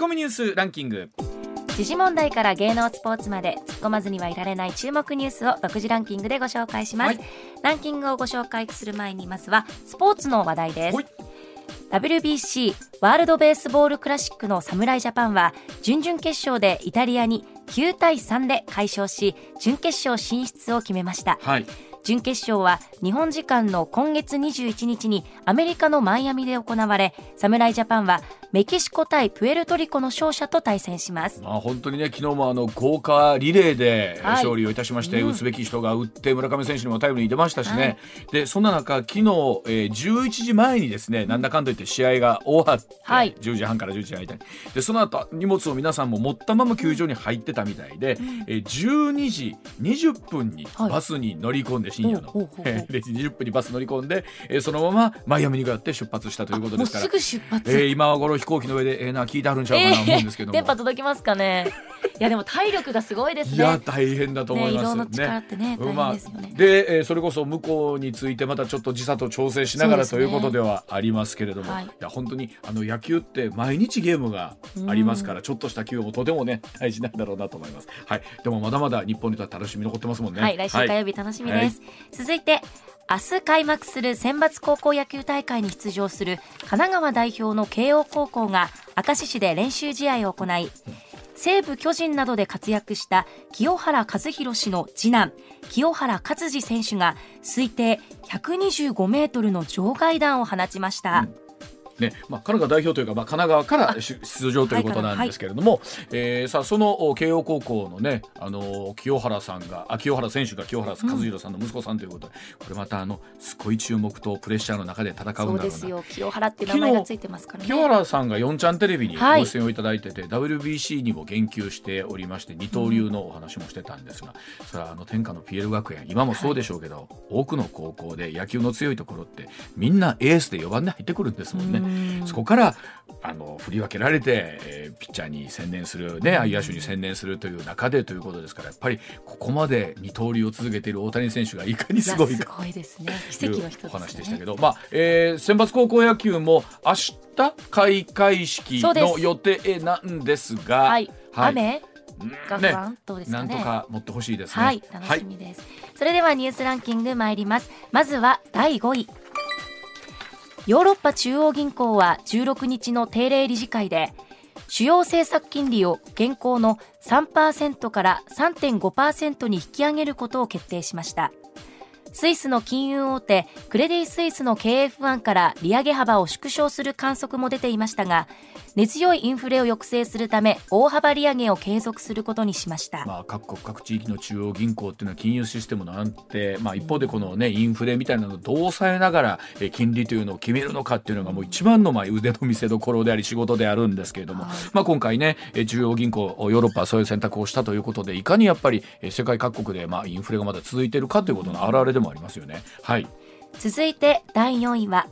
コミニュースランキング。時事問題から芸能スポーツまで突っ込まずにはいられない注目ニュースを独自ランキングでご紹介します、はい。ランキングをご紹介する前にまずはスポーツの話題です。はい。WBC ワールドベースボールクラシックの侍ジャパンは準々決勝でイタリアに9対3で快勝し準決勝進出を決めました。はい準決勝は日本時間の今月21日にアメリカのマイアミで行われ侍ジャパンはメキシコ対プエルトリコの勝者と対戦します。まあ本当にね昨日もあの豪華リレーではい。勝利をいたしまして、うん。打つべき人が打って村上選手にもタイムリー出ましたしね、でそんな中昨日、えー11時前にですねなんだかんだ言って試合が終わって、はい。10時半から11時間ででその後荷物を皆さんも持ったまま球場に入ってたみたいで、えー12時20分にはい。バスに乗り込んで深夜の、えー0時20分にバス乗り込んで、えーそのままマイアミに向かって出発したということですから。もうすぐ出発、えー今頃飛行機の上でええな聞いてあるんちゃうかな思うんですけども、電波届きますかね。いやでも体力がすごいですね。いや大変だと思います。ね移動の力ってねうん大変ですよね。で、えーそれこそ向こうについてまたちょっと時差と調整しながら、ねということではありますけれども、はい。い、や本当にあの野球って毎日ゲームがありますから、ちょっとした休養もとてもね大事なんだろうなと思います。はい、でもまだまだ日本にとっ楽しみ残ってますもんね。はい、来週火曜日楽しみです。続いて、明日開幕する選抜高校野球大会に出場する神奈川代表の慶応高校が明石市で練習試合を行い、西武巨人などで活躍した清原和博氏の次男、清原勝児選手が推定125メートルの場外弾を放ちました。ねまあ、神奈川代表というか、まあ、神奈川から出出場ということなんですけれども、えーさあそのお慶応高校のね、あの清原さんがあ清原選手が清原和弘さんの息子さんということで、これまたあのすごい注目とプレッシャーの中で戦うんだろうな。ですよ、清原って名前がついてますからね。清原さんが4ちゃんテレビにはい。ご出演をいただいてて、WBC にも言及しておりまして二刀流のお話もしてたんですが、それはあの天下の PL 学園今もそうでしょうけど、多くの高校で野球の強いところってみんなエースで4番で入ってくるんですもんね。うんそこからあの振り分けられて、えーピッチャーに専念する、ね、外野手に専念するという中でということですからやっぱりここまで二刀流を続けている大谷選手がいかにすごいかやすごいですね。奇跡の一つです、ね。お話でしたけど、まあえー選抜高校野球も明日開会式の予定なんですが、はい。はい雨？が不ね安、どうですかね？なんとか持ってほしいですね。はい、楽しみです、それではニュースランキング参ります。まずは第5位。ヨーロッパ中央銀行は16日の定例理事会で、主要政策金利を現行の3%から3.5%に引き上げることを決定しました。スイスの金融大手クレディ・スイスの経営不安から利上げ幅を縮小する観測も出ていましたが根強いインフレを抑制するため大幅利上げを継続することにしました、まあ、各国各地域の中央銀行っていうのは金融システムの安定、まあ、一方でこの、ね、インフレみたいなのをどう抑えながらえー金利というのを決めるのかっていうのがもう一番のまあ腕の見せ所であり仕事であるんですけれども、はい。まあ、今回ねえー中央銀行ヨーロッパはそういう選択をしたということでいかにやっぱりえー世界各国でまあインフレがまだ続いているかということの表れでもありますよね。はい。続いて第4位は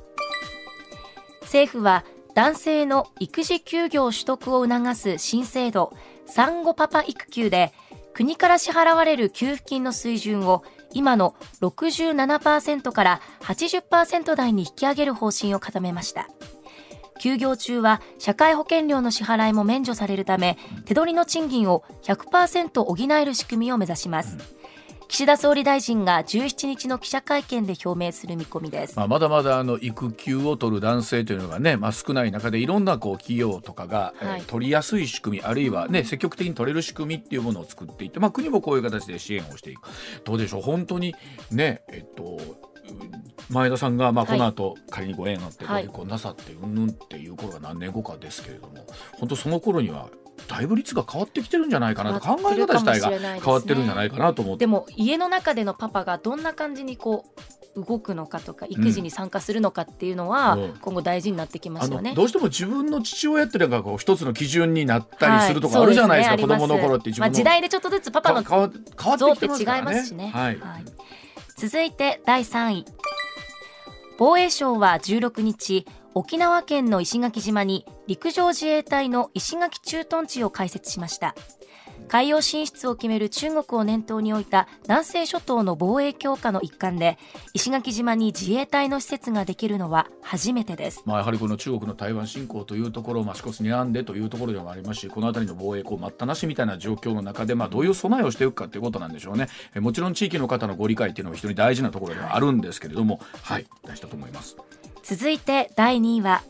政府は男性の育児休業取得を促す新制度産後パパ育休で国から支払われる給付金の水準を今の67%から80%台に引き上げる方針を固めました。休業中は社会保険料の支払いも免除されるため手取りの賃金を100%補える仕組みを目指します、岸田総理大臣が17日の記者会見で表明する見込みです。まあ、まだまだあの育休を取る男性というのがね、まあ、少ない中でいろんなこう企業とかが、えーはい。取りやすい仕組みあるいは、ね、積極的に取れる仕組みっていうものを作っていって、まあ、国もこういう形で支援をしていく。どうでしょう？本当にねえっと前田さんがまあこはい。の後、仮にご縁があってごはい。結婚なさってうんぬんっていう頃が何年後かですけれども本当その頃にはだいぶ率が変わってきてるんじゃないかなと考え方自体が変わってるんじゃないかなと思って。でも家の中でのパパがどんな感じにこう動くのかとか育児に参加するのかっていうのは、うん。今後大事になってきまあすよね。のどうしても自分の父親っていうのがこう一つの基準になったりするとかはあるじゃないですか、そう子供の頃って自分の、まあ、時代でちょっとずつパパのか変わ変わ像って違いますしね。はい。続いて第3位。防衛省は16日沖縄県の石垣島に陸上自衛隊の石垣駐屯地を開設しました。海洋進出を決める中国を念頭に置いた南西諸島の防衛強化の一環で石垣島に自衛隊の施設ができるのは初めてです、まあ、やはりこの中国の台湾侵攻というところを、まあ、少し睨んでというところでもありますしこの辺りの防衛こう待ったなしみたいな状況の中で、まあ、どういう備えをしていくかということなんでしょうね。えもちろん地域の方のご理解というのも非常に大事なところではあるんですけれどもはい大事だと思います。続いて第2位は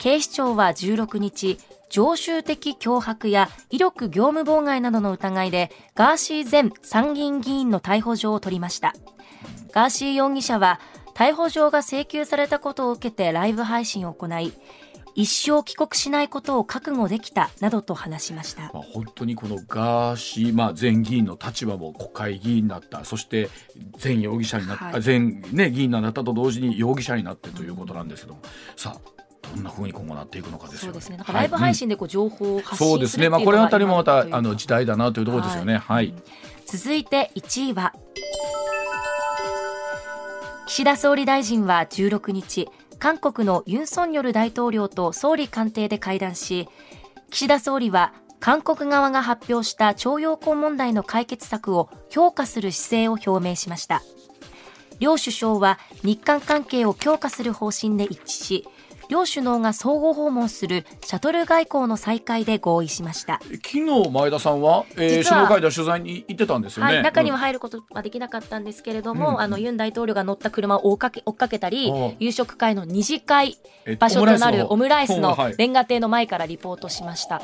警視庁は16日常習的脅迫や威力業務妨害などの疑いでガーシー前参議院議員の逮捕状を取りました。ガーシー容疑者は逮捕状が請求されたことを受けてライブ配信を行い一生帰国しないことを覚悟できたなどと話しました。まあ、本当にこのガーシー、まあ、前議員の立場も国会議員になったそして前容疑者になった、はい。前、ね、議員になったと同時に容疑者になってということなんですけども、さあどんなふうに今後なっていくのかですよ。ね。そうですね。なんかライブ配信でこう情報を発そうですね、信するっていうのがまあ、これあたりもまた今あの時代だなというところですよね。はい、続いて1位は。岸田総理大臣は16日韓国のユン・ソンニョル大統領と総理官邸で会談し岸田総理は韓国側が発表した徴用工問題の解決策を評価する姿勢を表明しました。両首相は日韓関係を強化する方針で一致し両首脳が相互訪問するシャトル外交の再開で合意しました。昨日前田さんは、えー、首脳会談取材に行ってたんですよね。はい、中にはうん。入ることはできなかったんですけれども、うんあのユン大統領が乗った車を追っかけ追っかけたりおう、夕食会の二次会え場所となるオムライスのはい。レンガ亭の前からリポートしました。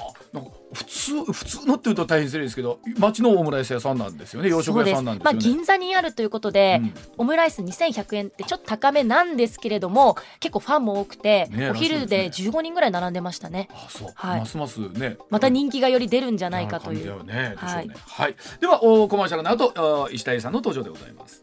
普通普通のっていうと大変失礼ですけど町のオムライス屋さんなんですよね洋食屋さんなんですまあ。銀座にあるということで、うんオムライス2100円ってちょっと高めなんですけれども結構ファンも多くて、ねお昼らでしい15人ぐらい並んでましたねあそう、はいますますねまた人気がより出るんじゃないかというね。はいね。はい。ではおコマーシャルの後あ石田英さんの登場でございます。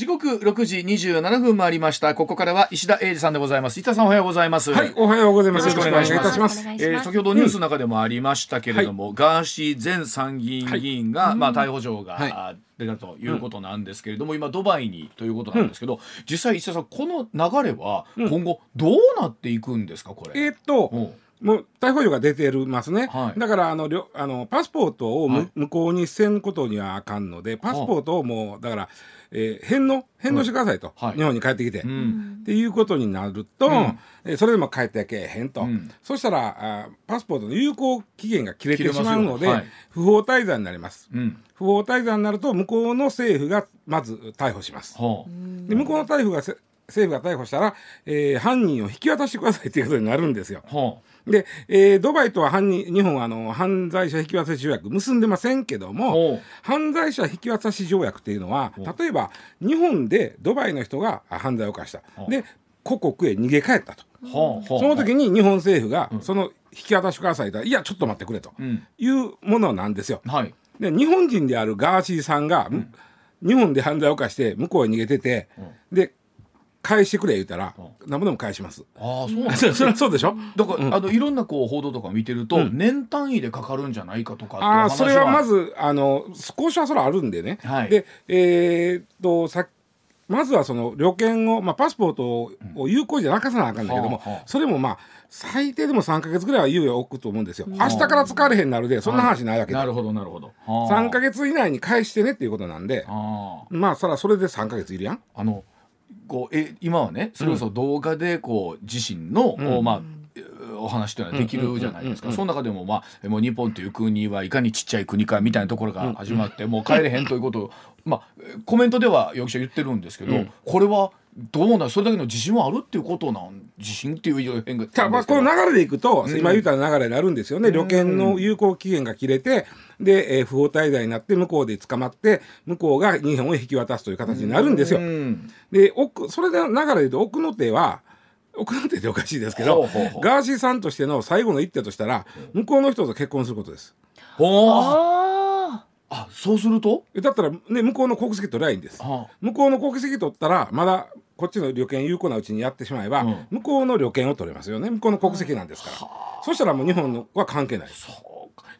時刻6時27分回りました。ここからは石田英二さんでございます。石田さんおはようございます。はい、おはようございます。よろしくお願いします。えー先ほどニュースの中でもありましたけれども、ガーシー前参議院議員が、まあ、逮捕状が、はい。あ出たということなんですけれども、今ドバイにということなんですけど、実際石田さんこの流れは今後どうなっていくんですかこれ？えーっと、うん。もう逮捕状が出てますね。はい。だからあのりょあのパスポートをむ、はい。向こうにせんことにはあかんので、パスポートをもうだから、えー返納返納してくださいと、はい。日本に帰ってきて。うん。っていうことになると、うん。えーそれでも帰ってけえへんと、うん。そしたらあパスポートの有効期限が切れてしまうので、はい。不法滞在になります。うん。不法滞在になると向こうの政府がまず逮捕します。はあで向こうの逮捕がせ政府が逮捕したら、えー犯人を引き渡してくださいということになるんですよ。はで、えードバイとは犯人日本はあの犯罪者引き渡し条約結んでませんけどあも犯罪者引き渡し条約っていうのは例えば日本でドバイの人があ犯罪を犯した。で故国へ逃げ帰ったと。その時に日本政府がその引き渡してくださいといやちょっと待ってくれと。うん。いうものなんですよ。はい。で日本人であるガーシーさんが、日本で犯罪を犯して向こうへ逃げてて、で返してくれ言うたら、何ぼでも返します。ああそうなんだ。そそりゃそうでしょ？だから、あのいろんなこう報道とか見てると、年単位でかかるんじゃないかとかっていうああ話それはまずあの交渉はそれはあるんでね、はい。でえーっとさまずはその旅券を、まあ、パスポートをを有効じゃなかさなあかんだけども、はあはあ。それもまあ最低でも3か月ぐらいは猶予を置くと思うんですよ、明日から使われへんなるでそんな話ないわけで、なるほどなるほど、はあ、3か月以内に返してねっていうことなんで。ああ。まあそれはそれで3か月いるやん。あのこうえ今はねそれこそ動画でこう自身の、うまあえお話というのはできるじゃないですか、その中でもまあもう日本という国はいかにちっちゃい国かみたいなところが始まって、もう帰れへんということを、まあ、コメントでは容疑者言ってるんですけど、うんこれはどうなんそれだけの自信はあるっていうことなん自信っていう変がさあまあ、この流れでいくと、うん。今言った流れになるんですよね、旅券の有効期限が切れて、で、えー不法滞在になって、向こうで捕まって、向こうが日本を引き渡すという形になるんですよ。うん。で、奥それで流れで奥の手は、奥の手っておかしいですけどほうほうほう。ガーシーさんとしての最後の一手としたら、向こうの人と結婚することです。ああそうすると？だったら、ね、向こうの国籍取りゃいいんです。は向こうの国籍取ったらまだこっちの旅券有効なうちにやってしまえば、うん。向こうの旅券を取れますよね。向こうの国籍なんですから、そしたらもう日本のは関係ないそうか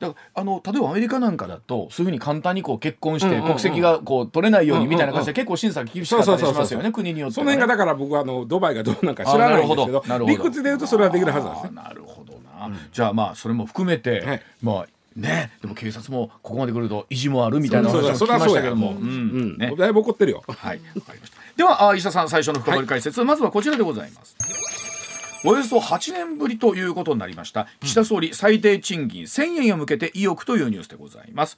だからあの例えばアメリカなんかだとそういうふうに簡単にこう結婚してうんうんうん。国籍がこう取れないようにみたいな感じうんで結構審査厳しかったりしますよね国によってはね。その辺がだから僕はあのドバイがどうなんか知らないんですけど理屈で言うとそれはできるはずなんですね。なるほどな、じゃあまあそれも含めて、はい。まあねでも警察もここまで来ると意地もあるみたいな話も聞きましたけども、そうううん。ね。だいぶ怒ってるよ。はい、わかりました。では、あ石田さん、最初の深掘り解説、まずはこちらでございます。およそ8年ぶりということになりました。岸田総理最低賃金1000円へ向けて意欲というニュースでございます、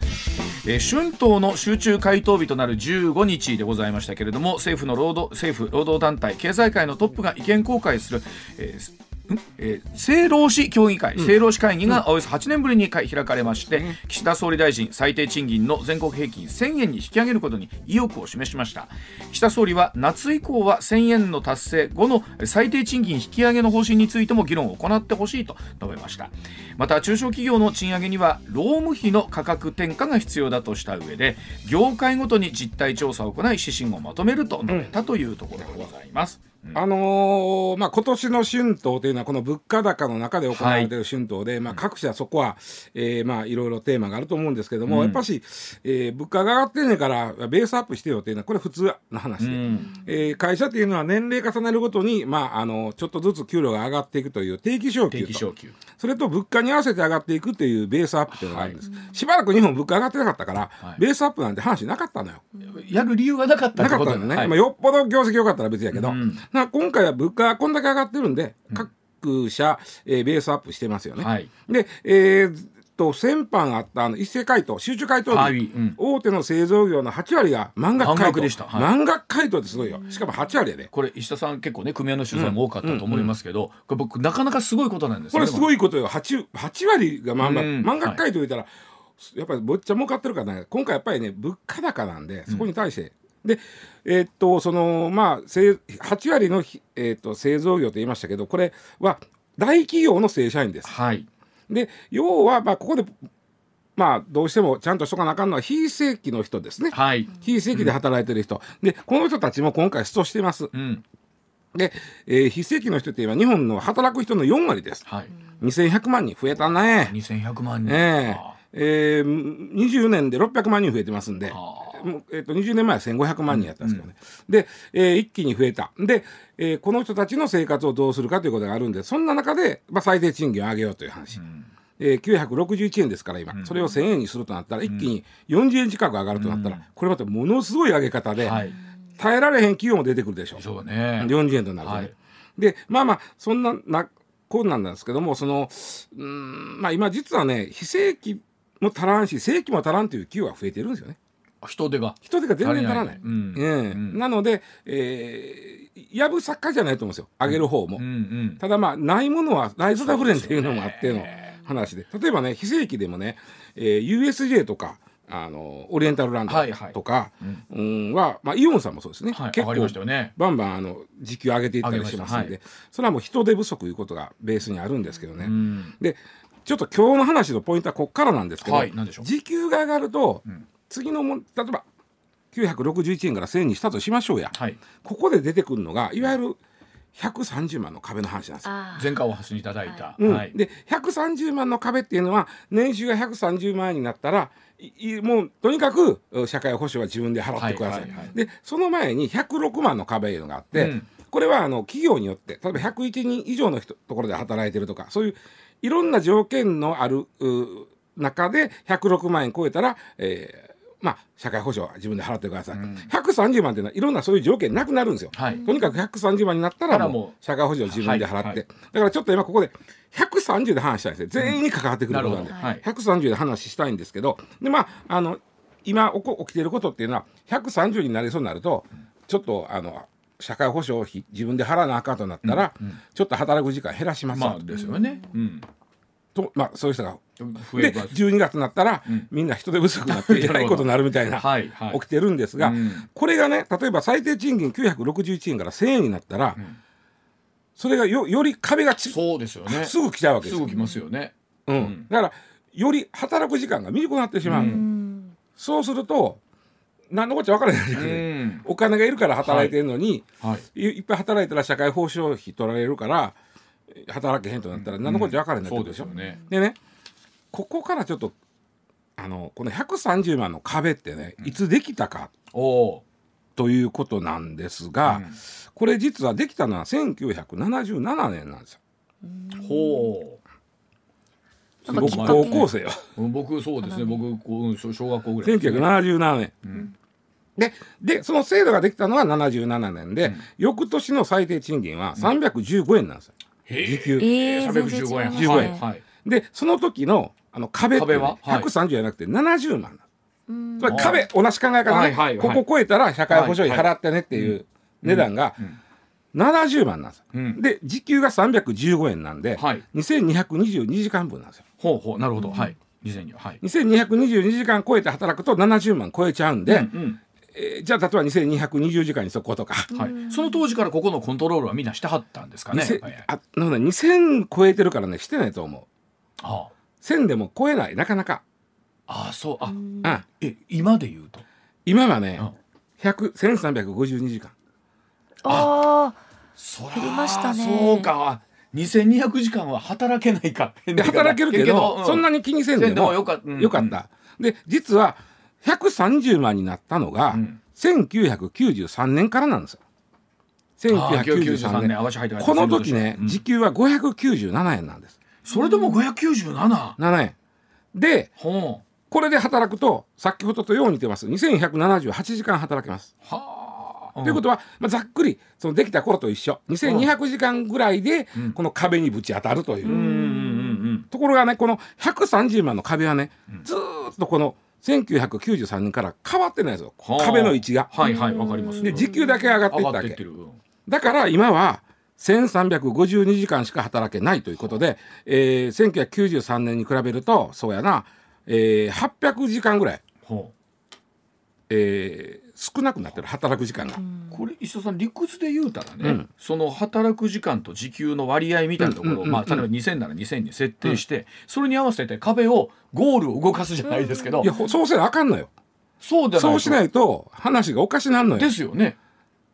えー春闘の集中回答日となる15日でございましたけれども政府の労働政府労働団体経済界のトップが意見交換する、えーんえー政労使協議会、政労使会議がおよそ8年ぶりに開かれまして、岸田総理大臣最低賃金の全国平均1000円に引き上げることに意欲を示しました。岸田総理は夏以降は1000円の達成後の最低賃金引き上げの方針についても議論を行ってほしいと述べました。また中小企業の賃上げには労務費の価格転嫁が必要だとした上で業界ごとに実態調査を行い指針をまとめると述べたというところでございます、あのーまあ、今年の春闘というのはこの物価高の中で行われている春闘で、まあ、各社そこは、えーまあ、いろいろテーマがあると思うんですけども、やっぱし、えー物価が上がってんねんからベースアップしてよっていうのはこれ普通の話で、えー会社っていうのは年齢重ねるごとに、まあ、あのちょっとずつ給料が上がっていくという定期昇給それと物価に合わせて上がっていくというベースアップというのがあるんです、しばらく日本物価上がってなかったから、はい。ベースアップなんて話なかったのよ。やる理由がなかったなってことかったのね、はい。まあ、よっぽど業績良かったら別やけど、うんな今回は物価がこんだけ上がってるんで、各社、えーベースアップしてますよね。はい。で、えーっと先般あったあの一斉回答集中回答日、はいうん。大手の製造業の8割が満額回答。でした。はい。満額回答ってすごいよ。しかも8割やで。これ石田さん結構ね組合の取材も多かったと思いますけど、これ僕なかなかすごいことなんですよねこれすごいことよ。8, 8割が満額、うん。満額回答言ったら、やっぱりぼっちゃ儲かってるからね。今回やっぱりね物価高なんでそこに対して、でえーっとそのまあせい8割のひ、えーっと製造業と言いましたけどこれは大企業の正社員です。はいで要はまあここでまあどうしてもちゃんとしとかなあかんのは非正規の人ですね。はい非正規で働いてる人、でこの人たちも今回ストしてます。うんで、えー非正規の人って今日本の働く人の4割です。はい2100万人増えたね。2100万人えあええー、20年で600万人増えてますんで、えー、と20年前は1500万人やったんですけどね、で、えー一気に増えた。で、えーこの人たちの生活をどうするかということがあるんでそんな中で、まあ、最低賃金を上げようという話、えー、961円ですから今、それを1000円にするとなったら一気に40円近く上がるとなったら、これまたものすごい上げ方で、はい。耐えられへん企業も出てくるでしょう。そうね。40円となるとね。はい。でまあまあそんななこんなんなんですけどもそのうーんまあ今実はね非正規も足らんし正規も足らんという企業が増えてるんですよね。人手が。人手が全然足らない。うん。ええ。うん。なので、えー、やぶ作家じゃないと思うんですよ。上げる方も。うんうん。ただまあないものはライズダフレンっていうのもあっての話で。例えばね非正規でもね、えー、USJ とかあのオリエンタルランドはいはい。とか、うんは、まあ、イオンさんもそうですね、はい結上がりましたよね。バンバンあの時給上げていったりしますんで、上げましそれはもう人手不足いうことがベースにあるんですけどね、うん。でちょっと今日の話のポイントはここからなんですけど、はい何でしょう？時給が上がると、ん。次のもん例えば961円から1000円にしたとしましょうや、はい。ここで出てくるのがいわゆる130万の壁の話なんですよ。前回お話しいただいた。うん。はい。で130万の壁っていうのは年収が130万円になったらいいもうとにかくう社会保障は自分で払ってください。はいはいはい。でその前に106万の壁いうのがあって、うん。これはあの企業によって例えば101人以上の人ところで働いてるとかそういういろんな条件のあるう中で106万円超えたら、えーまあ、社会保障は自分で払ってください、130万っていうのはいろんなそういう条件なくなるんですよ。はい。とにかく130万になったらもうう社会保障を自分で払って、はい。はいだからちょっと今ここで130で話したいんですね全員に関わってくることなんで、なるほど。はい。130で話したいんですけどでまああの今起きていることっていうのは130になりそうになるとちょっとあの社会保障費自分で払わなあかんとなったら、ちょっと働く時間減らしますわ。まあですよね。うん。と、まあ、そういう人がで増えます12月になったら、みんな人手不足になってえらいことになるみたいな はいはい。起きてるんですが、うん。これがね例えば最低賃金961円から1000円になったら、それがよより壁がちそうですよね。すぐ来ちゃうわけですすよぐ来ますよね。うん。ん。だからより働く時間が短くなってしまう、うん。そうすると何のこっちゃ分からないうん。お金がいるから働いてるのに、はい。い、いっぱい働いたら社会保障費取られるから働けへんとなったら何のこっちゃ分からなってそうくるでしょ。ですよね。でねここからちょっとあのこの130万の壁ってねいつできたかということなんですが、うん。これ実はできたのは1977年なんですよ。ーほ僕なんかきっかけ高校生よ。ううん僕そうですね。僕こううん小小学校ぐらい1977年。うんででその制度ができたのは77年で、うん。翌年の最低賃金は315円なんですよ。へ時給。えー、全然違い315円ますね。15円。はい。でその時のあの壁って、ね、壁は？はい。130じゃなくて70万なつまり壁同じ考え方ね、はいはいはい。ここ超えたら社会保障費払ってねっていう値段がうん。70万なんですよ。うん。で時給が315円なんで、はい。2222時間分なんですよ。ほうほう。なるほど。はい。2000には。はい。2222時間超えて働くと70万超えちゃうんで、うんうんえーじゃあ例えば2220時間にそことか、はい。その当時からここのコントロールはみんなしてはったんですかね2000はいはい。あなので2000超えてるからねしてないと思う。あ。1000でも超えないなかなか、ああそう。あうん。あ。え今で言うと？今はねうん。100 1352時間。あそら減りましたね。そうか。2200時間は働けないかで働けるけど、そんなにに気にせんでせんでももよかった。うん。よかった。で実は130万になったのが、うん1993年からなんですよ。1993年。合わせ入ってこの時ね、うん時給は597円なんです。それでも597 7円。でこれで働くと先ほどとよう似てます2178時間働けます。はあということは、まあ、ざっくりそのできた頃と一緒2200時間ぐらいでうんこの壁にぶち当たるという。うんうんうんところがねこの130万の壁はね、ずーっとこの1993年から変わってないんですよ、はあ。壁の位置が。はいはいわかります。で時給だけ上がっていったわけ。上がってってる。うんだから今は1352時間しか働けないということで、えー、1993年に比べるとそうやな、えー、800時間ぐらい、ほえー少なくなってる働く時間が。うこれ石田さん理屈で言うたらね、うん。その働く時間と時給の割合みたいなところを、うんうんうんうん。まあ、例えば2000なら2000に設定して、それに合わせて壁をゴールを動かすじゃないですけど、いやほそうせなあかんのよ。そうでそうしないいと話がおかしなんのよ。で。すよね。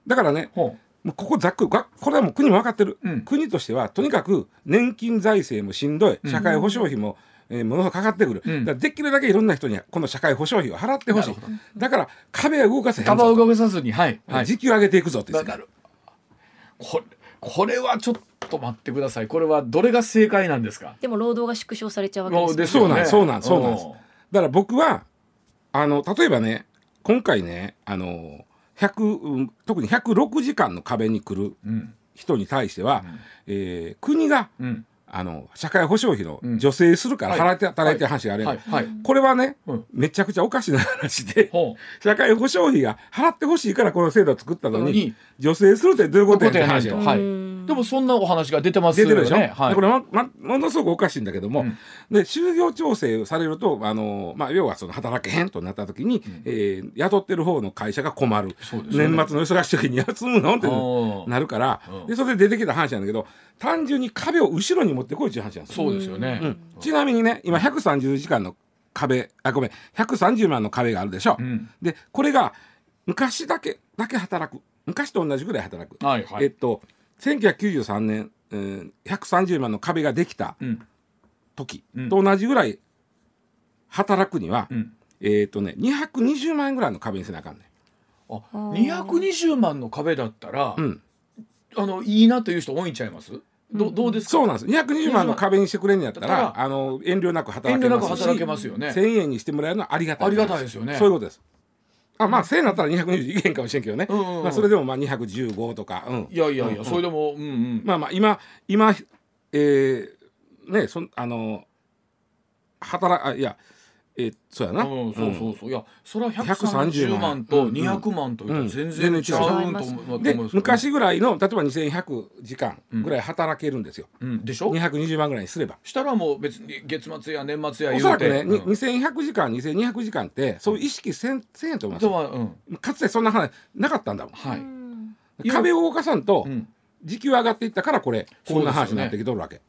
だからねほもうここざっくりがこれはもう国も分かってる、うん。国としてはとにかく年金財政もしんどい。うん。社会保障費も、えーものすごくかかってくる、うん。だからできるだけいろんな人にこの社会保障費を払ってほしい。だから壁は動かせへん壁をぞ動かさずにはい、はい、時給上げていくぞってこれこれはちょっと待ってください。これはどれが正解なんですか？でも労働が縮小されちゃうわけですよね。そうなんそうなんそうなんです。うんだから僕はあの例えばね今回ねあの100うん特に106時間の壁に来るうん。人に対しては、えー国がうんあの社会保障費うん。の助成するからはい。払って働いてる話があるやん。はい。はい。これはね、うん。めちゃくちゃおかしな話でほ社会保障費が払ってほしいからこの制度を作ったのに助成するってどういうことやって話よはい。でもそんなお話が出てますよね。出てるでしょ、はい。これままものすごくおかしいんだけども、うん。で就業調整されるとあの、まあ、要はその働けへんとなった時に、えー雇ってる方の会社が困る、ね。年末の忙しい時に休むの？ってうんなるから、うん。でそれで出てきた話なんだけど単純に壁を後ろに持ってこいっていう話なんですよ。そうですよね、うん。ちなみにね今130時間の壁あごめん。130万の壁があるでしょ、うん。でこれが昔だけだけ働く。昔と同じぐらい働く、はいはい。えっと1993年、えー130万の壁ができたうん。時うん。と同じぐらい働くには、うん。えっとね220万円ぐらいの壁にせなあかんねあ220万の壁だったら、ん、うん、あのいいなという人多いんちゃいます？どどうですか？そうなんです。220万の壁にしてくれんやったらあの遠慮なく遠働けますし。働けますよね。1000円にしてもらえるのはありがたいありがたいですよね。そういうことです。あまあ1000円だったら220いけんかもしれんけどね、うんうんうん。まあ、それでもまあ215とか、うん、いやいやいや、うん。それでもうんうん。まあまあ今今えー、ねそんあの働あいやえーそうやな、うん、そうそうそう。いやそれは130 130万と200万。というと全然違う。と思うと思うんで昔ぐらいの例えば2100時間ぐらい働けるんですよ、うん、でしょ？220万ぐらいにすれば。したらもう別に月末や年末やお言て。そうらくね、にうん2100時間2200時間ってそういう意識せんせんやと思います。あとはうん。かつてそんな話なかったんだもん。はい、壁を動かさんとうん、時給上がっていったからこれこんな話になってきとるわけ、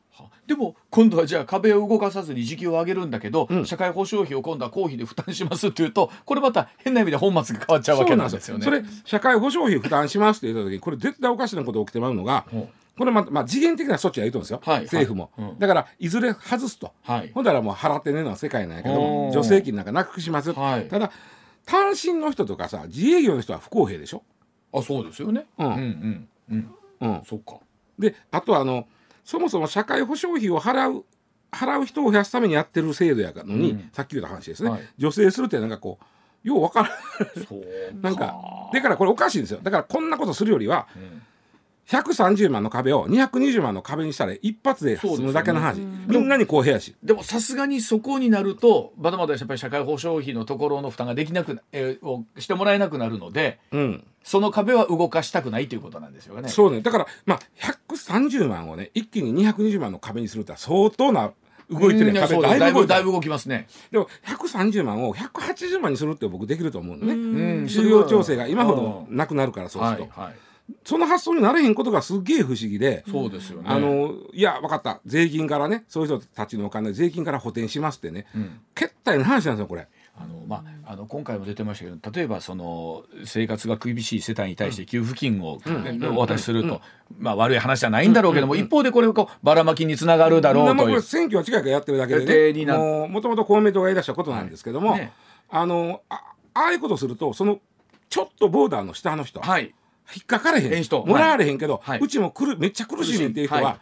でも今度はじゃあ壁を動かさずに時給を上げるんだけど、うん。社会保障費を今度は公費で負担しますっていうとこれまた変な意味で本末が変わっちゃうわけなんですよね。それ社会保障費負担しますって言った時にこれ絶対おかしなこと起きてまうのがほう。これままあ次元的な措置は言うとんですよ、はい。政府も、はい。うん。だからいずれ外すと、はい。ほんだらもう払ってねえのは世界なんやけど助成金なんかなくします、はい。ただ単身の人とかさ自営業の人は不公平でしょ、あそうですよね。うん。うんうん。うん。うん、そっか。であとはあのそもそも社会保障費を払う払う人を増やすためにやってる制度やのに、うん。さっき言った話ですね、はい。助成するってなんかこうようわからん。なんかだからこれおかしいんですよ。だからこんなことするよりはうん130万の壁を220万の壁にしたら一発で済むだけの話、ねみんなに公平やし。でもさすがにそこになるとまだまだやっぱり社会保障費のところの負担ができなくな、えーをしてもらえなくなるのでうん。その壁は動かしたくないということなんですよね。そうね。だからまあ130万をね一気に220万の壁にするって相当な動いてる壁うんそうです。だ。いぶだいぶ動きますね。でも130万を180万にするって僕できると思うのね。うん。就業調整が今ほどなくなるからそうすると、はいはい。その発想になれへんことがすっげえ不思議で、そうですよね。あのいや分かった。税金からねそういう人たちのお金税金から補填しますってね。うん。けったいな話なんですよこれ。あのまあ、あの今回も出てましたけど例えばその生活が厳しい世帯に対して給付金を、お渡しすると、まあ、悪い話じゃないんだろうけども、一方でこれをこうばらまきにつながるだろうもう。これ。選挙は近いからやってるだけでねもともと公明党が言い出したことなんですけども、ねあのあああいうことするとそのちょっとボーダーの下の人、はい引っかかれへん。ええ人。もらわれへんけど、はい。うちも来るめっちゃ苦しいねんっていう人は、はい。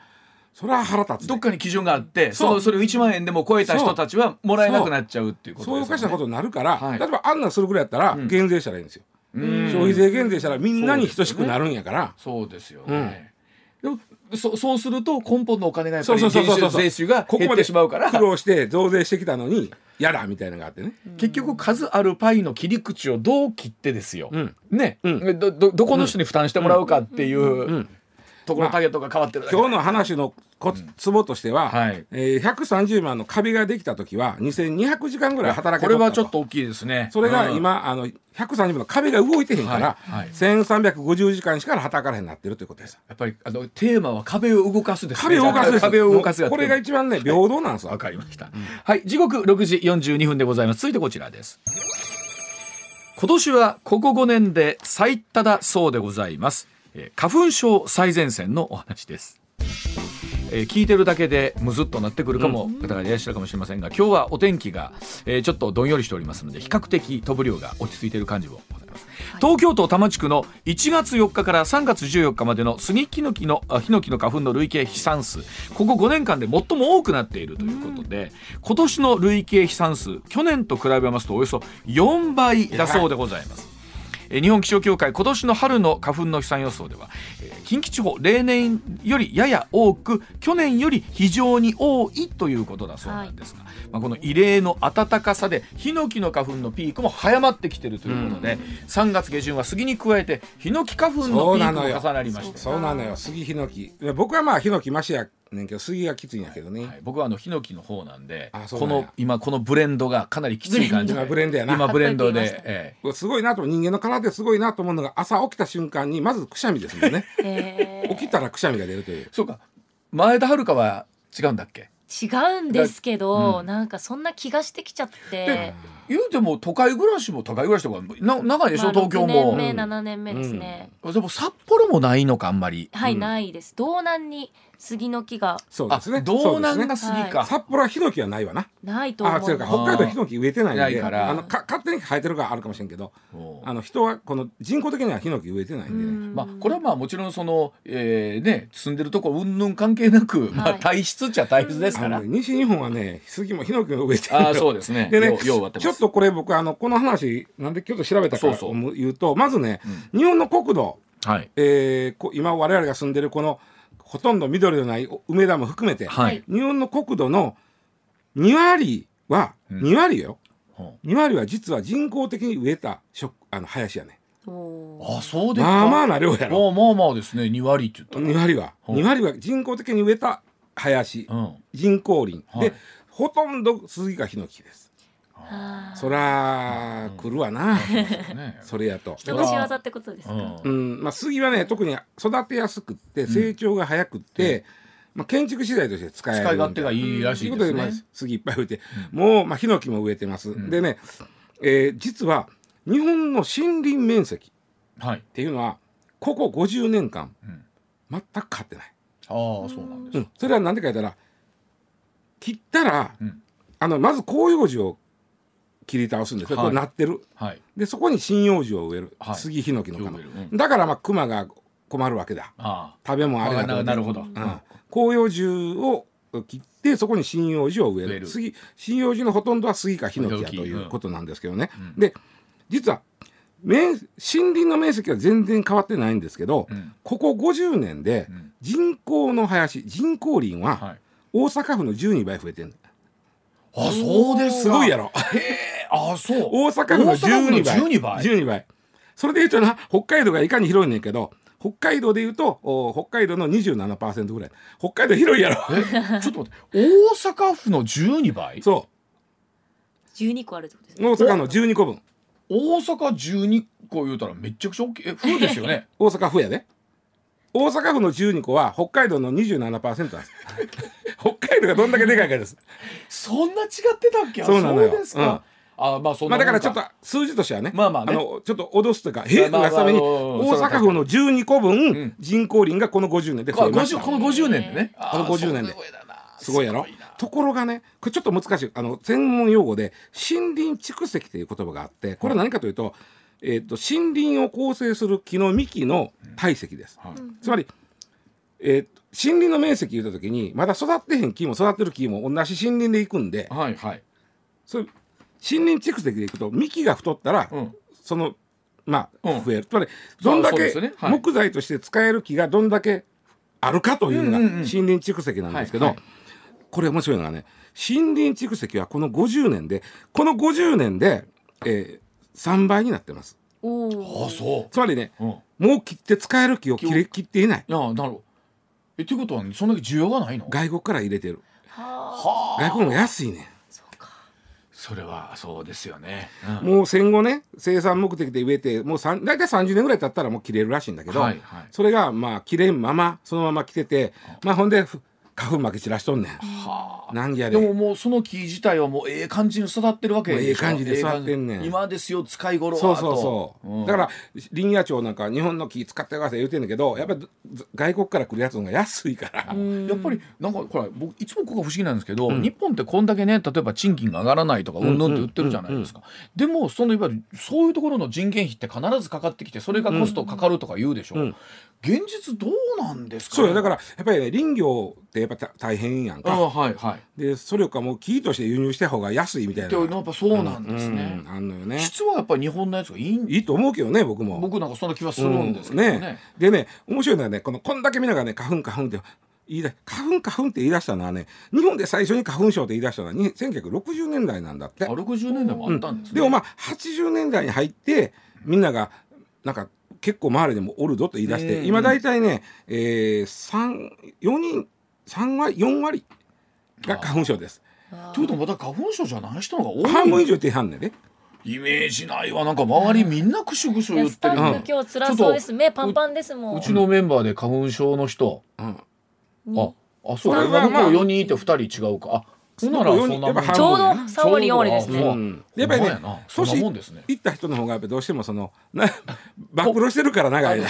それは腹立つ、ね、どっかに基準があってそそうのそれを1万円でも超えた人たちはもらえなくなっちゃうっていうことそう。いうおかしなことになるから、はい。例えばあんなんするぐらいやったらん。減税したらいいんですよ、うん。消費税減税したらみんなに等しくなるんやから、そうですよね。でもそそうすると根本のお金がやっぱり税収が減ってここまでしまうから。苦労して増税してきたのにやだみたいなのがあってね、結局数あるパイの切り口をどう切ってですよ、うん。ね、うん。どどどこの人に負担してもらうかっていう、うんところのターゲットが変わってるだけ今日の話のこツボとしては、はい。えー130万の壁ができた時は2200時間ぐらい働けことれはちょっと大きいですね。それがうん。今、あの130万の壁が動いてへんから、はい。はい。1350時間しか働かれへんなってるということです。やっぱりあのテーマは壁を動かすですね。壁を動かす。壁を動かすこれが一番ね平等なんですよ。わかりました、はい。時刻6時42分でございます。続いてこちらです。今年はここ5年で最多だそうでございます、えー花粉症最前線のお話です。えー聞いてるだけでムズっとなってくるかも、方がいらっしゃるかもしれませんが今日はお天気が、えーちょっとどんよりしておりますので比較的飛ぶ量が落ち着いている感じもございます、東京都多摩地区の1月4日から3月14日までのスギキノキのあヒノキの花粉の累計飛散数。ここ5年間で最も多くなっているということで、今年の累計飛散数去年と比べますとおよそ4倍だそうでございます。えー日本気象協会今年の春の花粉の飛散予想では、えー近畿地方例年よりやや多く去年より非常に多いということだそうなんですが、まあ、この異例の暖かさでヒノキの花粉のピークも早まってきているということで、3月下旬は杉に加えてヒノキ花粉のピークも重なりまして。そうなのよ。杉ヒノキ。いや僕はまあヒノキマシやねんけど杉がきついんやけどね、はい、僕はあのヒノキの方なんであこの今このブレンドがかなりきつい感じ。で 今ブレンドやな。今ブレンドでえこれすごいなと人間の体ですごいなと思うのが朝起きた瞬間にまずくしゃみですもんね。へー起きたらくしゃみが出るという。えそうか。前田遥は違うんだっけ？違うんですけど、うん。なんかそんな気がしてきちゃって、言うても都会暮らしも都会暮らしとかな長いでしょ、まあ東京6も年目7年目ですね、でも札幌もないのかあんまり。はい、うん。ないです。道南に杉の木が。あそうですね。道南がそう杉か、札幌はヒノキはないわな。ないと思あいます違うか。北海道はヒノキ植えてないんでないから。あのか勝手に生えてるからあるかもしれんけどあの人はこの人工的にはヒノキ植えてないんで。まあ、これはまあもちろんその、えーね、住んでるとこうんぬん関係なく、まあ、はい体質っちゃ体質ですから、西日本はね杉もヒノキも植えてる。ああそうですね。でねちょっとこれ僕あのこの話なんでちょっと調べたかそう言うとまずね、日本の国土、はい。えーこ今我々が住んでるこのほとんど緑のない梅田も含めて、はい、日本の国土の2割は、うん。2割よ。ほ2割は実は人工的に植えた植あの林やね。あそうですか。まあまあな量やろ。まあまあまあですね。2割って言った2ら、割は。ほう。2割は人工的に植えた林。うん。人工林、はい。でほとんど杉がヒノキですそら来るわな、ね。それやと。人の仕業ってことですか、うん。うん。まあ、杉はね特に育てやすくって成長が早くって、まあ、建築資材として使える使い勝手がいいらしいということで、杉いっぱい植えて、もう、まあ、ヒノキも植えてます。ん。でね、えー実は日本の森林面積っはい。ていうのはここ50年間、うん。全く変わってない、ああそうなんです。うん、それは何でか言ったら切ったら、うん。あのまず広葉樹を切り倒すんですよ、はい。これなってる。はい。でそこに針葉樹を植える、はい。杉ヒノキの花。うん。だからまあ熊が困るわけだ。あ食べ物あれだあななるほど。うん、広葉樹を切ってそこに針葉樹を植える。杉針葉樹のほとんどは杉かヒノキやということなんですけどね、うん。で実は面森林の面積は全然変わってないんですけど、うん。ここ50年でうん。人工の林人工林ははい。大阪府の12倍増えてるあそうですか。すごいやろ。へえ。あそう。大阪府の12倍。12倍。12倍。それで言うとな北海道がいかに広いねんけど北海道で言うとお北海道の27%ぐらい。北海道広いやろ。え ちょっと待って。大阪府の12倍？そ12個あるってことですうね。大阪の12個分。大阪12個言うたらめっちゃくちゃ大きい。え府ですよね？大阪府やで。大阪府の12個は北海道の27%なんです北海道がどんだけでかいかです。そんな違ってたっけ？そうなのよ。そうですか、あまあそんまあだからちょっと数字としてはね。まあまあね。のちょっと脅すというかへまあまあえためにまあ大阪府の12個うん。分人工林がこの50年で増えました。50この50年でね。この50年で。すごいやろ？な。ところがねこれちょっと難しい。あの専門用語で森林蓄積という言葉があってこれは何かというと,、えー、と森林を構成する木の幹の体積です、はい。つまり、えーと森林の面積言った時にまだ育ってへん木も育ってる木も同じ森林でいくんではいはい。それ森林蓄積でいくと幹が太ったら、うん。そのまあうん。増える、つまりどんだけ木材として使える木がどんだけあるかというのが森林蓄積なんですけど、これ面白いのがね森林蓄積はこの50年でこの50年で、えー、3倍になってます。おあお。そつまりねううん。いもう切って使える木を切れ切っていないやなるほどえっていうことはそんだけ需要がないの？外国から入れてる。ははあ。外国の方が安いねん。そうか。それはそうですよね、もう戦後ね生産目的で植えてもう大体30年ぐらい経ったらもう切れるらしいんだけど、はいはい。それがまあ切れんままそのまま来ててまあほんでふ花粉負け散らしとんねん。はあ。なんやで。でももうその木自体はもうええ感じに育ってるわけでしょ。もうええ感じで育ってんねん。今ですよ使い頃はそうそうそう、とん。だから林野庁なんか日本の木使ってください言うてんだけどやっぱりず外国から来るやつの方が安いから、やっぱりなんかほら僕いつもここが不思議なんですけど、うん。日本ってこんだけね例えば賃金が上がらないとかんうんぬんって言ってるじゃないですか、でもそのいわゆるそういうところの人件費って必ずかかってきてそれがコストかかるとか言うでしょ、うん現実どうなんですか、そうよ。だからやっぱりね林業ってやっぱた大変やんあかはいはい。でそれかもう木として輸入した方が安いみたいな。でやっぱそうなんですね、うんあんのよね。質はやっぱり日本のやつがいいん？いいと思うけどね僕も。僕なんかそんな気はするんですけどね,、うん。ねでね面白いのはねこのこんだけみんながね花粉花粉って言い出花粉花粉って言い出したのはね日本で最初に花粉症って言い出したのはに1960年代なんだって。あ60年代もあったんですね、でもまあ80年代に入ってみんながなんか結構周りでもおるぞと言い出して、うん今大体ね、えー、3 4人3割4割が花粉症です。ということはまた花粉症じゃない人の方が多い。半分以上ってはんねんで、イメージないわ。なんか周りみんなクシュクシュ言ってるスタッフ今日辛そうです。目パンパンですもん。うちのメンバーで花粉症の人。うん、にああそうこれは向こうまあ4人いて2人違うか。あほんならそんなもんやっぱちょうど半分3割4割ですね。やっぱりねそんな年もんですね。行った人の方がやっぱどうしてもそのな暴露してるから長い間。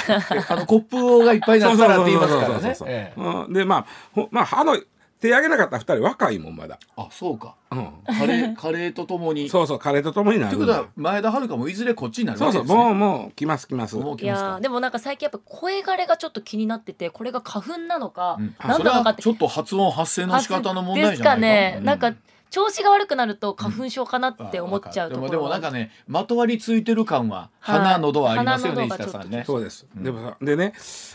あのコップがいっぱいになったらって言いますからね。そうそうそうそう。ええ。うん。でまあほまあ歯の手挙げなかった二人若いもんまだ、あそうか。うん、カレーカレーとともに。そうそう彼と共になるということは前田遥もいずれこっちになるそうそうわけですね。もうもう来ます来ます。いもう来ますか。やーでもなんか最近やっぱ声枯れがちょっと気になっててこれが花粉なのか、うん。何なのかってちょっと発音発声の仕方の問題ですか。じゃないね、うなんか調子が悪くなると花粉症かなって思っちゃうところ。でもでもなんかねまとわりついてる感ははい。鼻喉はありますよね、石田さんね。そうです、うんでもさでね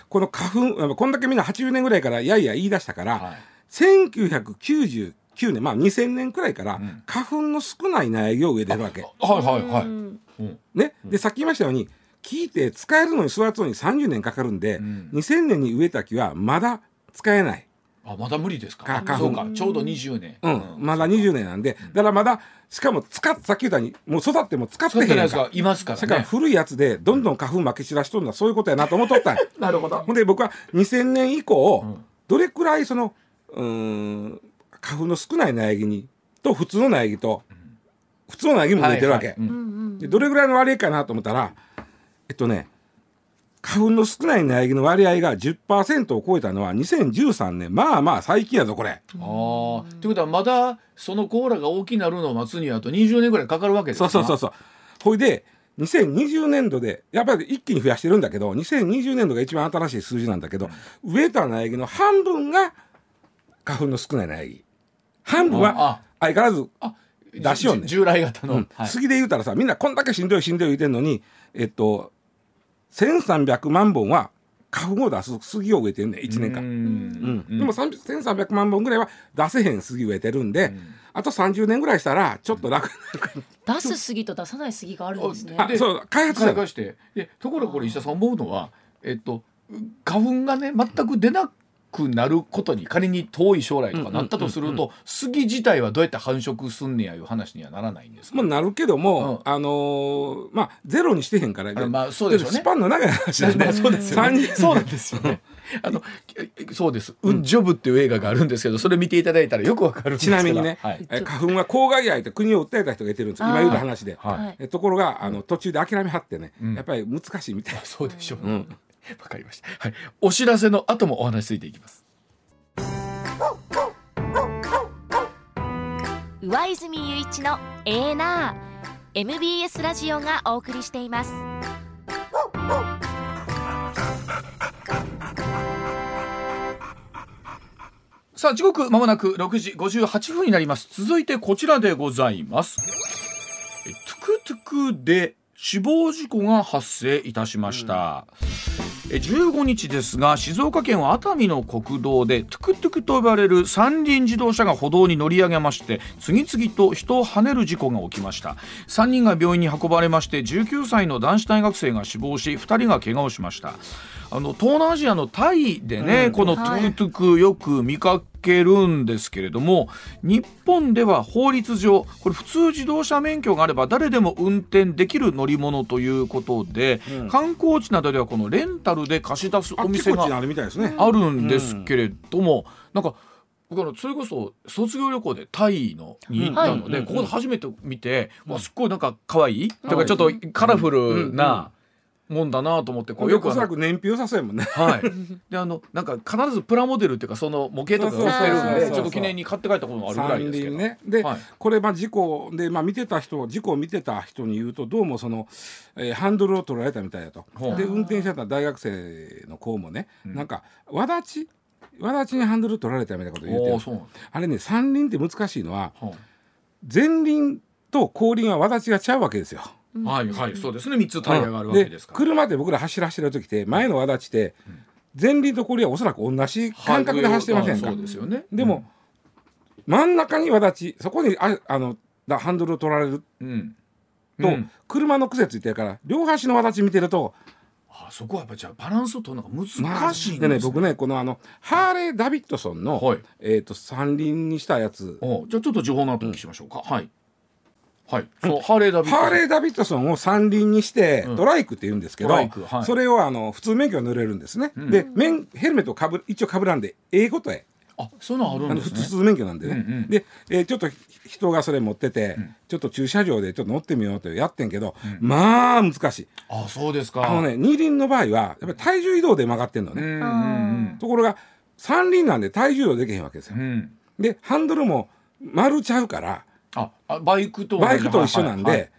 この花粉こんだけみんな80年ぐらいからやいや言い出したから、はい1999年まあ2000年くらいからうん。花粉の少ない苗木を植えてるわけ、はいはいはい。うん。うん。ね、でさっき言いましたように木って使えるのに育つのに30年かかるんで、うん。2000年に植えた木はまだ使えない、あまだ無理ですか？か花粉。そうかちょうど20年。うん。まだ20年なんでだからまだしかも使っさっき言ったようにもう育っても使ってへんやんかいですかいますからだからね。古いやつでどんどん花粉負け散らしとるのはそういうことやなと思っとったんや。なるほど。ほんで僕は2000年以降、うん。どれくらいそのうん花粉の少ない苗木にと普通の苗木と普通の苗木も植えてるわけ、はいはい。うん。でどれぐらいの割合かなと思ったらえっとね花粉の少ない苗木の割合が10%を超えたのは2013年。まあまあ最近やぞこれ。ああということはまだそのコーラが大きくなるのを待つにはあと20年ぐらいかかるわけですそうそうそうそう。ほいで2020年度でやっぱり一気に増やしてるんだけど2020年度が一番新しい数字なんだけど、植えた苗木の半分が花粉の少ない苗木半分はあ。相変わらずあ出しよんねじ従来型の、うん。はい。杉で言うたらさみんなこんだけしんどいしんどい言うてんのにえっと1300万本は花粉を出す杉を植えてんねん1年間。でも3 1300万本ぐらいは出せへん杉植えてるんで、あと30年ぐらいしたらちょっと楽。になるかな出す杉と出さない杉があるんですね。であそう開発開花して。でところがこれ石田さん思うのはえっと花粉がね全く出なくなることに仮に遠い将来とかなったとすると杉自体はどうやって繁殖すんねやいう話にはならないんですか？もうなるけども、うん。あのーまあゼロにしてへんからあまあそうでしょうね。スパンの長い話だね。まあそうですよね。30 そうなんですよね。あのそうです。ウンジョブっていう映画があるんですけど、それ見ていただいたらよくわかるんですちなみにね、花粉は公害愛って国を訴えた人がいてるんです。今言うた話で、ところがあの途中で諦めはってね、うん。やっぱり難しいみたい。そうでしょう。わ、うんかりました。はい。お知らせの後もお話しついていきます。上泉雄一のええなぁ MBS ラジオがお送りしていますさあ時刻まもなく6時58分になります続いてこちらでございますえトゥクトゥクで死亡事故が発生いたしました、え15日ですが静岡県は熱海の国道でトゥクトゥクと呼ばれる三輪自動車が歩道に乗り上げまして次々と人を跳ねる事故が起きました。3人が病院に運ばれまして19歳の男子大学生が死亡し2人が怪我をしました。あの東南アジアのタイでね、このトゥクトゥクよく見かけるんですけれども日本では法律上これ普通自動車免許があれば誰でも運転できる乗り物ということで、うん。観光地などではこのレンタルで貸し出すあお店があるみたいですね、あるんですけれども、なんか僕あのそれこそ卒業旅行でタイのに行ったので、うん。ここで初めて見て、わすっごいなんか可愛いだからちょっとカラフルなもんだなと思ってこうよくおそらく燃費良さそうやもんね。はい、であのなんか必ずプラモデルっていうかその模型とかが売ってるんでちょっと記念に買って帰ったこともあるぐらいですけど、ね。で、はい。これまあ事故で、まあ、見てた人事故を見てた人に言うとどうもその、えーハンドルを取られたみたいだと。で運転してた大学生の子もね、うん。なんかわだちわだちにハンドル取られたみたいなこと言うなんだ。あれね三輪って難しいのはは前輪と後輪はわだちがちゃうわけですよ。いはいはいそうですね。三つタイヤがあるわけですから、車って僕ら走らせてる時って前のわだちって前輪と後輪はおそらく同じ感覚で走ってませんか、はいそうですよね。でも、真ん中にわだちそこにああのだハンドルを取られるうん。と、うん。車の癖ついてるから両端のわだち見てるとあそこはやっぱじゃあバランスを取るのがまあ難しいんですね,、でね僕ねこのあのハーレー・ダビッドソンの、はい。えー、と三輪にしたやつ。おじゃあちょっと情報の後にしましょうか、はいはい。そうハーレーダビッドハーレー・ダビッドソンを三輪にして、うん。トライクって言うんですけど、それをあの普通免許が乗れるんですね、うん。で免ヘルメットをかぶ一応かぶらんで英語とへあそういうのあるんですね。普通免許なんでね、うんうん。で、えーちょっと人がそれ持ってて、ん。ちょっと駐車場でちょっと乗ってみようとやってんけど、まあ難しい。あそうですか。あのね二輪の場合はやっぱり体重移動で曲がってんのね、うんうんところが三輪なんで体重移動できへんわけですよ。うん、うん。でハンドルも丸ちゃうからああバイクとバイクと一緒なんで、はい。はい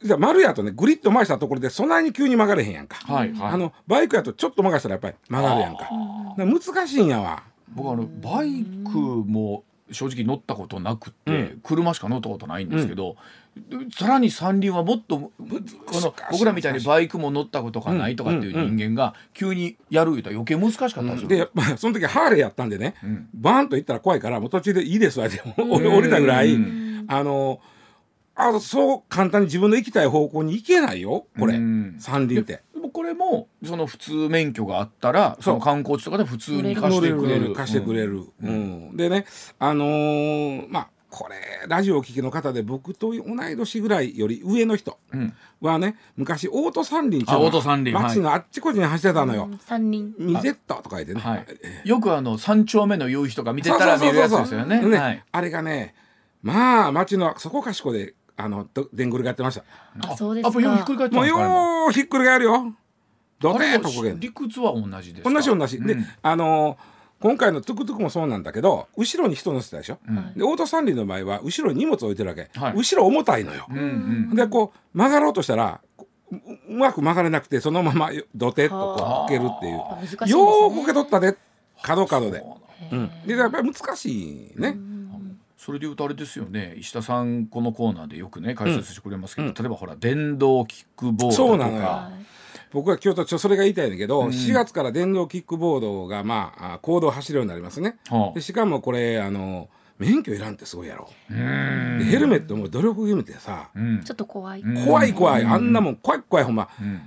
じゃあ丸やとねグリッと回したところでそんなに急に曲がれへんやんか、はいはい。あのバイクやとちょっと曲がしたらやっぱり曲がるやんか。難しいんやわ。僕あのバイクも正直乗ったことなくて、うん。車しか乗ったことないんですけど、さらに三輪はもっとこの僕らみたいにバイクも乗ったことがないとかっていう人間が急にやる言うたら余計難しかったんですよ。でやっぱその時ハーレーやったんでね、うん。バーンと行ったら怖いからもう途中でいいですわって降りたぐらい、うんあのあそう簡単に自分の行きたい方向に行けないよこれ、うん。三輪って。でもこれもその普通免許があったらその観光地とかで普通に貸してくれる。る貸してくれる、うん。でねあのーまあこれラジオをお聞きの方で僕と同い年ぐらいより上の人うん。はね昔オート三輪っていうあオート三輪街のあっちこっちに走ってたのよ。三人ミゼットとか言ってね。はい、よくあの三丁目の夕日とか見てたら見るやつですよね。ねはい、あれがねまあ街のそこかしこであのどでんぐりがやってました。あそうですやっぱようひっくかり返ってもうようひっくり返るよ。どてとこげん理屈は同じですか？同じ同じ。でうんあのー今回のトゥクトゥクもそうなんだけど後ろに人乗せたでしょ？うんでオート三輪の場合は後ろに荷物置いてるわけ、はい後ろ重たいのよ。うんうんでこう曲がろうとしたらこうううまく曲がれなくてそのままどてっとこうこけるっていう。ねようこけとったで角角で。うん、でやっぱり難しいね。それで言うとあれですよね。石田さんこのコーナーでよくね解説してくれますけど、うん。例えばほら電動キックボードとか。そうなのよ。はい。僕は京都ちょそれが言いたいんだけど、うん。4月から電動キックボードがまああ公道を走るようになりますね。はでしかもこれあの免許いらんってすごいやろ。ヘルメットも努力義務ってさ、うん。ちょっと怖い、うん。怖い怖い、うん。あんなもん怖い怖いほんま。うん。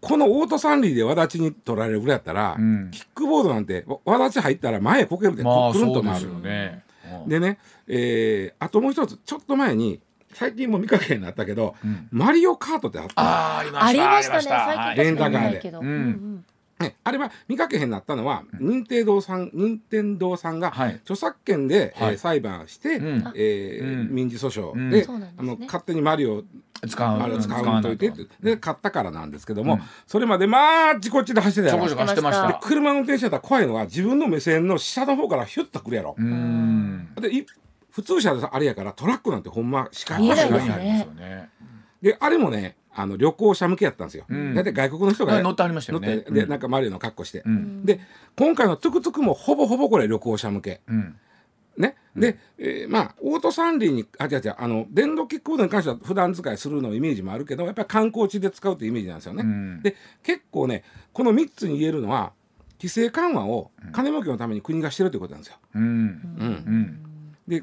このオート三輪でわだちに取られるぐらいやったら、うん。キックボードなんてわわだち入ったら前へこけるで、まあくるんと回る。よね。うん。でね、えーあともう一つちょっと前に最近も見かけになったけど、うん。マリオカートってあったありましたね最近レンタカーでね、あれは見かけへんなったのは、任天堂さん任天堂さんがはい。著作権で、はい。えー裁判して、うん。え民事訴訟うん。で,、あね。の勝手にマリオ使うマリオ使わんといてってで買ったからなんですけども、うん。それまでまああちこっちで走ってたやろ。ちょこちょこしてました。車の運転手だったら怖いのは自分の目線の下の方からヒュッとくるやろ。う、ん。でい普通車であれやからトラックなんてほんま視界見えない確ですよね。であれもねあの旅行者向けやったんですよ、うん。だって外国の人が乗ってありましたよね。乗ってでうん。なんかマリオの格好して、うん。で今回のトゥクトゥクもほぼほぼこれ旅行者向け。うん。ね、で、えーまあオート三輪にあ違う違うあの電動キックボードに関しては普段使いするのイメージもあるけどやっぱり観光地で使うというイメージなんですよね。うん。で結構ねこの3つに言えるのは規制緩和を金儲けのために国がしてるということなんですよ。うん。うん。で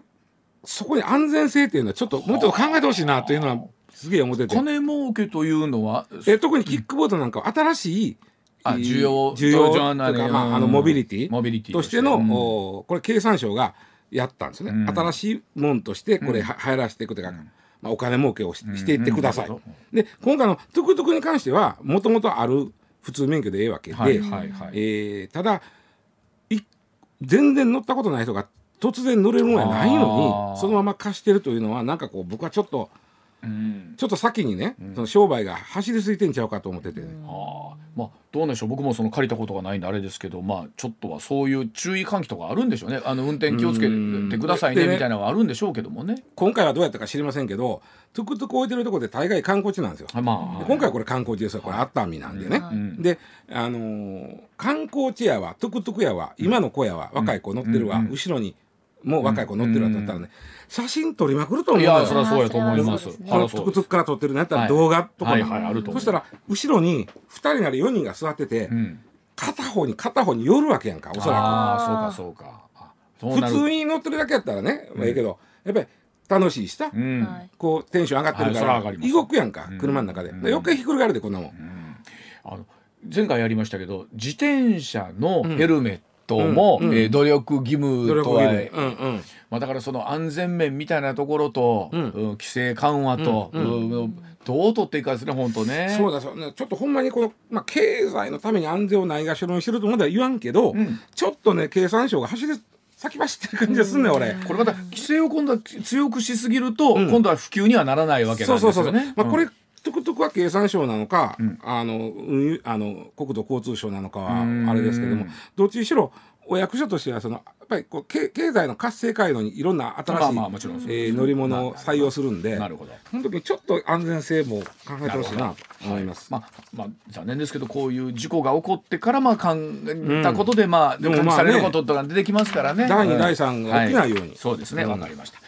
そこに安全性っていうのはちょっともうちょっと考えてほしいなというのはすげえ思ってて、金儲けというのはえー特にキックボードなんかは新しいあ需要需要とか、まあ、あのモビリティモビリティとして。の、うん。おこれ経産省がやったんですね、うん。新しいもんとしてこれは流行らせていくというか、まあ、お金儲けをししていってください、で今回のトゥクトゥクに関してはもともとある普通免許でええわけで、はいはいはい。えーただい全然乗ったことない人が突然乗れるものはないのにそのまま貸してるというのはなんかこう僕はちょっとうんちょっと先にね、その商売が走りすぎてんちゃうかと思っててね、ああまあどうなんでしょう。僕もその借りたことがないんであれですけどまあちょっとはそういう注意喚起とかあるんでしょうね。あの運転気をつけてくださいねうん。みたいなのはあるんでしょうけどもね。今回はどうやったか知りませんけどトゥクトゥク置いてるところで大概観光地なんですよ。まあ。で今回はこれ観光地ですよ。これ熱海なんでね。ん。で、あのー観光地やわトゥクトゥクやわ今の子やわ若い子乗ってるわ、うん。後ろにもう若い子乗ってるわとったらね、写真撮りまくると思ういやそりゃそうやと思います。このトゥクトゥクから撮ってるのやったらはい動画とかも。はいはいあると思そうしたら後ろに2人なり4人が座ってて、うん。片方に片方に寄るわけやんかおそらああそうかそうか。普通に乗ってるだけやったらね、まあええけどやっぱり楽しいしさ、うん。はいこうテンション上がってるから上がります。動くやんか、うん。車の中で、うん。で余計ひっくり返るでこんなもん、あの前回やりましたけど自転車のヘルメットも、う。んうん。えー努力義務とは、うんうん。まあ、だからその安全面みたいなところと、うん。うん規制緩和と、うんうん。どう取っていくかですね本当ね。そうだそうだ。ちょっとほんまにこの、まあ、経済のために安全をないがしろにしてるとまでは言わんけど、ん。ちょっとね経産省が走り先走ってる感じがすんねん俺。これまた規制を今度は強くしすぎると、うん。今度は普及にはならないわけなそうそうそうそう、んですよね。まあ、これ、うんトゥクトゥクは経産省なのか、ん。あの運輸あの国土交通省なのかはうん。あれですけどもどっちにしろお役所としてはそのやっぱりこう経経済の活性化へのにいろんな新しい、まあまあもちろんそうですえー乗り物を採用するんでなるほど。その時にちょっと安全性も考えてほしいなと思います。まあまあ残念ですけどこういう事故が起こってからまあ考えたことで、まあでもまあね。されることとか出てきますからね。第二うん第三が起きないように。はそうですね。うん。わかりました。